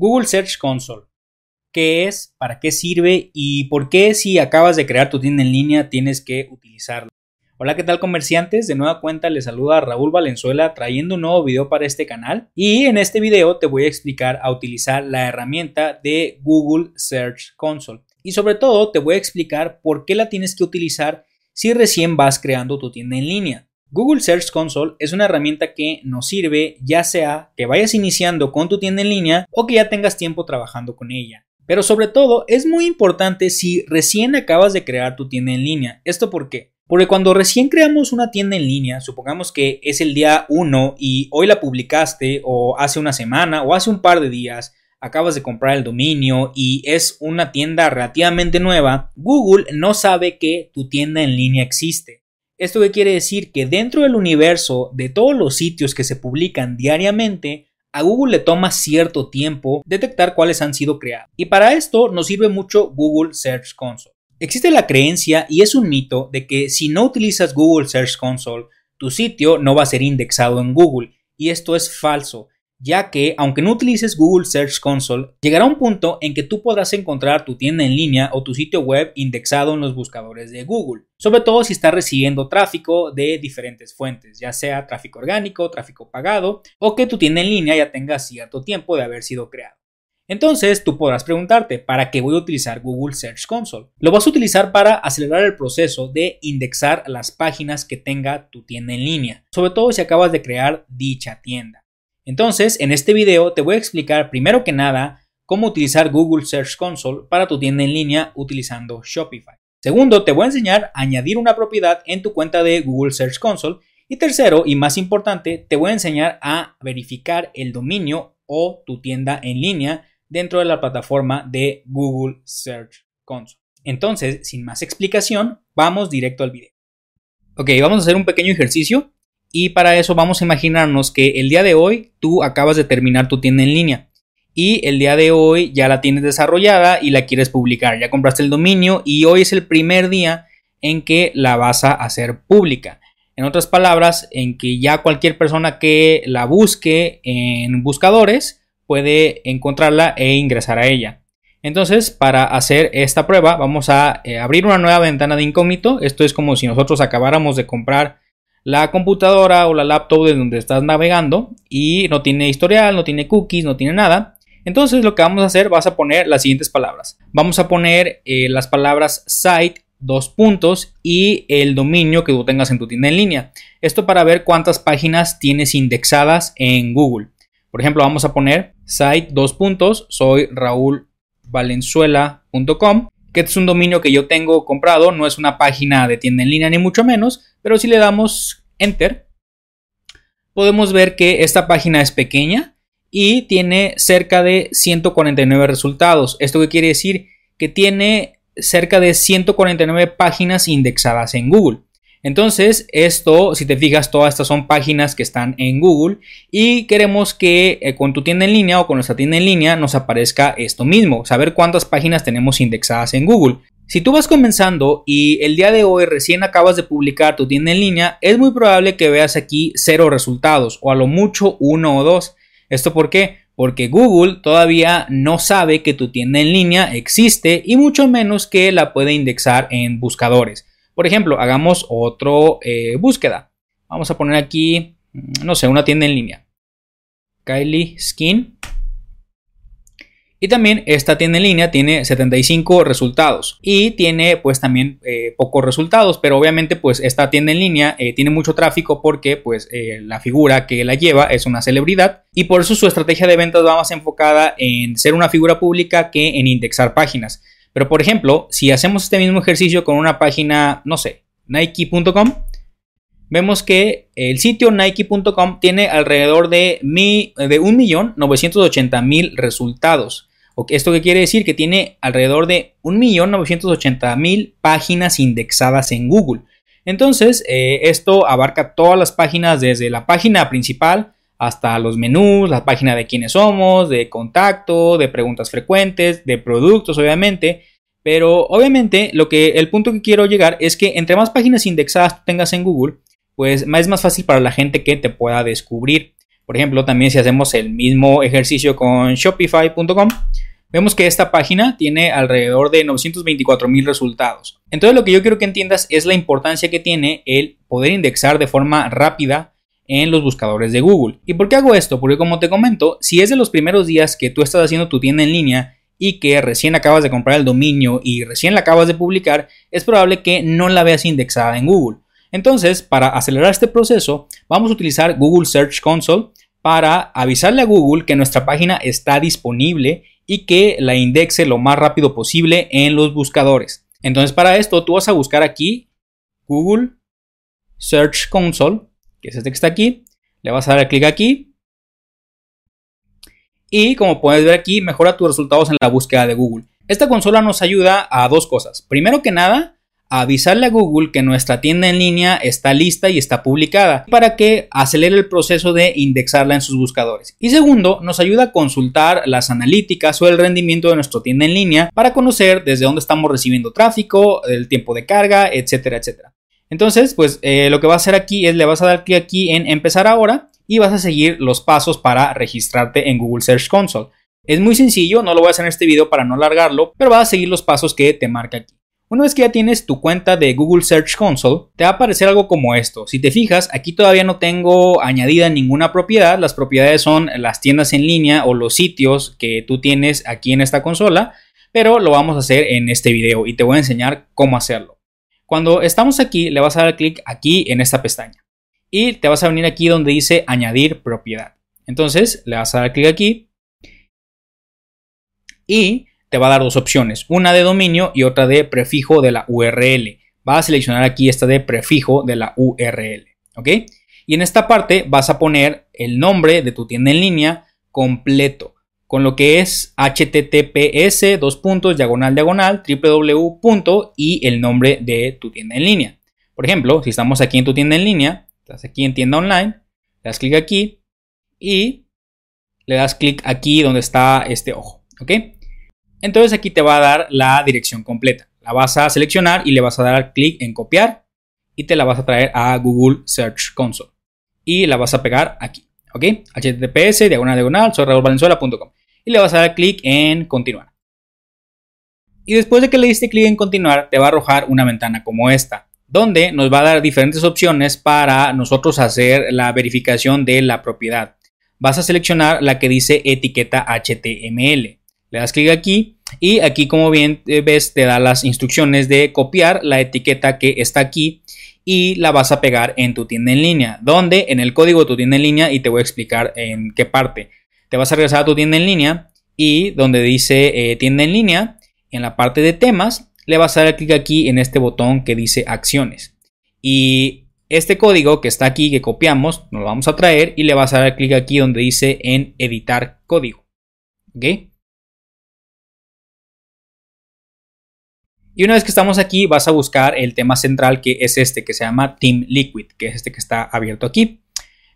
Google Search Console. ¿Qué es? ¿Para qué sirve? ¿Y por qué si acabas de crear tu tienda en línea tienes que utilizarla? Hola, ¿qué tal comerciantes? De nueva cuenta les saluda Raúl Valenzuela trayendo un nuevo video para este canal y en este video te voy a explicar a utilizar la herramienta de Google Search Console y sobre todo te voy a explicar por qué la tienes que utilizar si recién vas creando tu tienda en línea. Google Search Console es una herramienta que nos sirve ya sea que vayas iniciando con tu tienda en línea o que ya tengas tiempo trabajando con ella. Pero sobre todo es muy importante si recién acabas de crear tu tienda en línea. ¿Esto por qué? Porque cuando recién creamos una tienda en línea, supongamos que es el día 1 y hoy la publicaste o hace una semana o hace un par de días, acabas de comprar el dominio y es una tienda relativamente nueva, Google no sabe que tu tienda en línea existe. ¿Esto qué quiere decir? Que dentro del universo de todos los sitios que se publican diariamente, a Google le toma cierto tiempo detectar cuáles han sido creados. Y para esto nos sirve mucho Google Search Console. Existe la creencia, y es un mito, de que si no utilizas Google Search Console, tu sitio no va a ser indexado en Google. Y esto es falso ya que aunque no utilices Google Search Console, llegará un punto en que tú podrás encontrar tu tienda en línea o tu sitio web indexado en los buscadores de Google, sobre todo si estás recibiendo tráfico de diferentes fuentes, ya sea tráfico orgánico, tráfico pagado o que tu tienda en línea ya tenga cierto tiempo de haber sido creado. Entonces tú podrás preguntarte, ¿para qué voy a utilizar Google Search Console? Lo vas a utilizar para acelerar el proceso de indexar las páginas que tenga tu tienda en línea, sobre todo si acabas de crear dicha tienda. Entonces, en este video te voy a explicar primero que nada cómo utilizar Google Search Console para tu tienda en línea utilizando Shopify. Segundo, te voy a enseñar a añadir una propiedad en tu cuenta de Google Search Console. Y tercero, y más importante, te voy a enseñar a verificar el dominio o tu tienda en línea dentro de la plataforma de Google Search Console. Entonces, sin más explicación, vamos directo al video. Ok, vamos a hacer un pequeño ejercicio y para eso vamos a imaginarnos que el día de hoy tú acabas de terminar tu tienda en línea y el día de hoy ya la tienes desarrollada y la quieres publicar. Ya compraste el dominio y hoy es el primer día en que la vas a hacer pública. En otras palabras, en que ya cualquier persona que la busque en buscadores puede encontrarla e ingresar a ella. Entonces, para hacer esta prueba, vamos a eh, abrir una nueva ventana de incógnito. Esto es como si nosotros acabáramos de comprar la computadora o la laptop de donde estás navegando y no tiene historial, no tiene cookies, no tiene nada. Entonces lo que vamos a hacer, vas a poner las siguientes palabras. Vamos a poner eh, las palabras site, dos puntos y el dominio que tú tengas en tu tienda en línea. Esto para ver cuántas páginas tienes indexadas en Google. Por ejemplo, vamos a poner site, dos puntos, soy raúlvalenzuela.com que es un dominio que yo tengo comprado, no es una página de tienda en línea ni mucho menos, pero si le damos enter, podemos ver que esta página es pequeña y tiene cerca de 149 resultados. ¿Esto qué quiere decir? Que tiene cerca de 149 páginas indexadas en Google. Entonces, esto, si te fijas, todas estas son páginas que están en Google y queremos que eh, con tu tienda en línea o con nuestra tienda en línea nos aparezca esto mismo, saber cuántas páginas tenemos indexadas en Google. Si tú vas comenzando y el día de hoy recién acabas de publicar tu tienda en línea, es muy probable que veas aquí cero resultados o a lo mucho uno o dos. ¿Esto por qué? Porque Google todavía no sabe que tu tienda en línea existe y mucho menos que la puede indexar en buscadores. Por ejemplo, hagamos otro eh, búsqueda. Vamos a poner aquí, mm, no sé, una tienda en línea. Kylie Skin. Y también esta tienda en línea tiene 75 resultados y tiene pues también eh, pocos resultados, pero obviamente pues esta tienda en línea eh, tiene mucho tráfico porque pues la figura que la lleva es una celebridad y por eso su estrategia de ventas va más enfocada en ser una figura pública que en indexar páginas. Pero por ejemplo, si hacemos este mismo ejercicio con una página, no sé, nike.com, vemos que el sitio nike.com tiene alrededor de, de 1.980.000 resultados. ¿Esto qué quiere decir? Que tiene alrededor de 1.980.000 páginas indexadas en Google. Entonces, eh, esto abarca todas las páginas desde la página principal hasta los menús, la página de quiénes somos, de contacto, de preguntas frecuentes, de productos, obviamente. Pero obviamente lo que el punto que quiero llegar es que entre más páginas indexadas tú tengas en Google, pues es más fácil para la gente que te pueda descubrir. Por ejemplo, también si hacemos el mismo ejercicio con shopify.com, vemos que esta página tiene alrededor de 924 mil resultados. Entonces lo que yo quiero que entiendas es la importancia que tiene el poder indexar de forma rápida en los buscadores de Google. ¿Y por qué hago esto? Porque como te comento, si es de los primeros días que tú estás haciendo tu tienda en línea y que recién acabas de comprar el dominio y recién la acabas de publicar, es probable que no la veas indexada en Google. Entonces, para acelerar este proceso, vamos a utilizar Google Search Console para avisarle a Google que nuestra página está disponible y que la indexe lo más rápido posible en los buscadores. Entonces, para esto, tú vas a buscar aquí Google Search Console que es este que está aquí. Le vas a dar clic aquí. Y como puedes ver aquí, mejora tus resultados en la búsqueda de Google. Esta consola nos ayuda a dos cosas. Primero que nada, avisarle a Google que nuestra tienda en línea está lista y está publicada para que acelere el proceso de indexarla en sus buscadores. Y segundo, nos ayuda a consultar las analíticas o el rendimiento de nuestra tienda en línea para conocer desde dónde estamos recibiendo tráfico, el tiempo de carga, etcétera, etcétera. Entonces, pues eh, lo que va a hacer aquí es le vas a dar clic aquí en empezar ahora y vas a seguir los pasos para registrarte en Google Search Console. Es muy sencillo, no lo voy a hacer en este video para no alargarlo, pero vas a seguir los pasos que te marca aquí. Una vez que ya tienes tu cuenta de Google Search Console, te va a aparecer algo como esto. Si te fijas, aquí todavía no tengo añadida ninguna propiedad. Las propiedades son las tiendas en línea o los sitios que tú tienes aquí en esta consola, pero lo vamos a hacer en este video y te voy a enseñar cómo hacerlo. Cuando estamos aquí, le vas a dar clic aquí en esta pestaña y te vas a venir aquí donde dice añadir propiedad. Entonces le vas a dar clic aquí y te va a dar dos opciones, una de dominio y otra de prefijo de la URL. Vas a seleccionar aquí esta de prefijo de la URL, ¿ok? Y en esta parte vas a poner el nombre de tu tienda en línea completo con lo que es https dos puntos diagonal diagonal www. y el nombre de tu tienda en línea. Por ejemplo, si estamos aquí en tu tienda en línea, estás aquí en tienda online, le das clic aquí y le das clic aquí donde está este ojo, ¿ok? Entonces aquí te va a dar la dirección completa. La vas a seleccionar y le vas a dar clic en copiar y te la vas a traer a Google Search Console y la vas a pegar aquí. ¿ok? https diagonal diagonal soy y le vas a dar clic en continuar. Y después de que le diste clic en continuar, te va a arrojar una ventana como esta, donde nos va a dar diferentes opciones para nosotros hacer la verificación de la propiedad. Vas a seleccionar la que dice etiqueta HTML. Le das clic aquí y aquí como bien ves te da las instrucciones de copiar la etiqueta que está aquí y la vas a pegar en tu tienda en línea, donde en el código de tu tienda en línea y te voy a explicar en qué parte. Te vas a regresar a tu tienda en línea y donde dice eh, tienda en línea, en la parte de temas, le vas a dar clic aquí en este botón que dice acciones. Y este código que está aquí, que copiamos, nos lo vamos a traer y le vas a dar clic aquí donde dice en editar código. ¿Ok? Y una vez que estamos aquí, vas a buscar el tema central que es este, que se llama Team Liquid, que es este que está abierto aquí.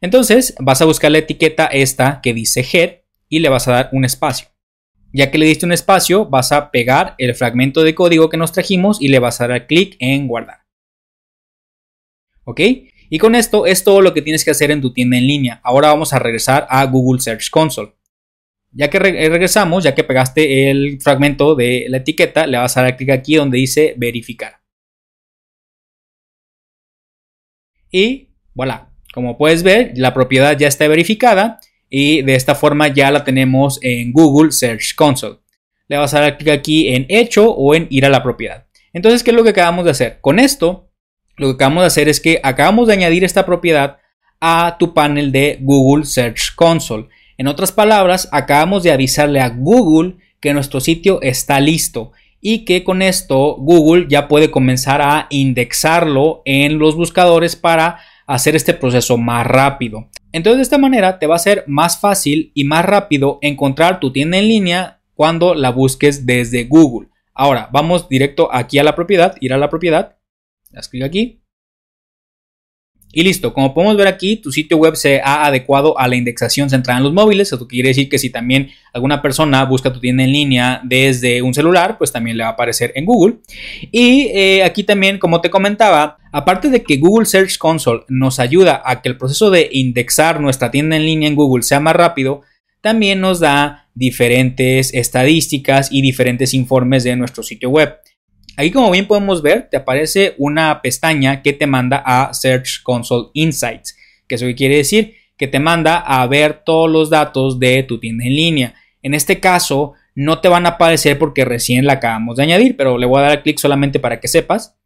Entonces, vas a buscar la etiqueta esta que dice head y le vas a dar un espacio. Ya que le diste un espacio, vas a pegar el fragmento de código que nos trajimos y le vas a dar clic en guardar. ¿Ok? Y con esto es todo lo que tienes que hacer en tu tienda en línea. Ahora vamos a regresar a Google Search Console. Ya que regresamos, ya que pegaste el fragmento de la etiqueta, le vas a dar clic aquí donde dice verificar. Y voilà, como puedes ver, la propiedad ya está verificada y de esta forma ya la tenemos en Google Search Console. Le vas a dar clic aquí en hecho o en ir a la propiedad. Entonces, ¿qué es lo que acabamos de hacer? Con esto, lo que acabamos de hacer es que acabamos de añadir esta propiedad a tu panel de Google Search Console. En otras palabras, acabamos de avisarle a Google que nuestro sitio está listo y que con esto Google ya puede comenzar a indexarlo en los buscadores para hacer este proceso más rápido. Entonces de esta manera te va a ser más fácil y más rápido encontrar tu tienda en línea cuando la busques desde Google. Ahora vamos directo aquí a la propiedad, ir a la propiedad, das clic aquí Y listo, como podemos ver aquí, tu sitio web se ha adecuado a la indexación centrada en los móviles. Esto quiere decir que si también alguna persona busca tu tienda en línea desde un celular, pues también le va a aparecer en Google. Y eh, aquí también, como te comentaba, aparte de que Google Search Console nos ayuda a que el proceso de indexar nuestra tienda en línea en Google sea más rápido, también nos da diferentes estadísticas y diferentes informes de nuestro sitio web. Aquí como bien podemos ver, te aparece una pestaña que te manda a Search Console Insights, que eso quiere decir que te manda a ver todos los datos de tu tienda en línea. En este caso, no te van a aparecer porque recién la acabamos de añadir, pero le voy a dar clic solamente para que sepas.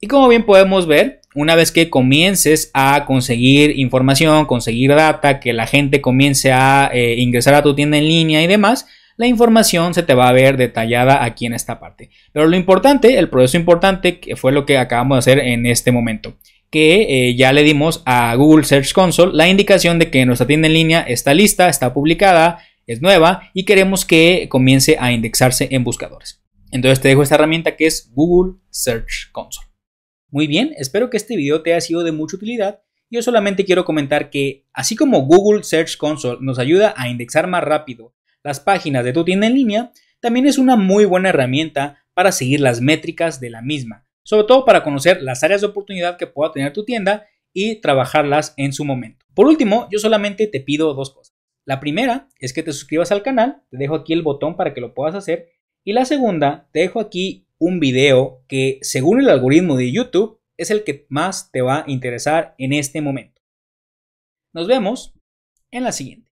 Y como bien podemos ver, una vez que comiences a conseguir información, conseguir data, que la gente comience a eh, ingresar a tu tienda en línea y demás, la información se te va a ver detallada aquí en esta parte. Pero lo importante, el proceso importante, que fue lo que acabamos de hacer en este momento, que eh, ya le dimos a Google Search Console la indicación de que nuestra tienda en línea está lista, está publicada, es nueva y queremos que comience a indexarse en buscadores. Entonces te dejo esta herramienta que es Google Search Console. Muy bien, espero que este video te haya sido de mucha utilidad. Yo solamente quiero comentar que, así como Google Search Console nos ayuda a indexar más rápido las páginas de tu tienda en línea, también es una muy buena herramienta para seguir las métricas de la misma, sobre todo para conocer las áreas de oportunidad que pueda tener tu tienda y trabajarlas en su momento. Por último, yo solamente te pido dos cosas. La primera es que te suscribas al canal, te dejo aquí el botón para que lo puedas hacer, y la segunda, te dejo aquí un video que según el algoritmo de YouTube es el que más te va a interesar en este momento. Nos vemos en la siguiente.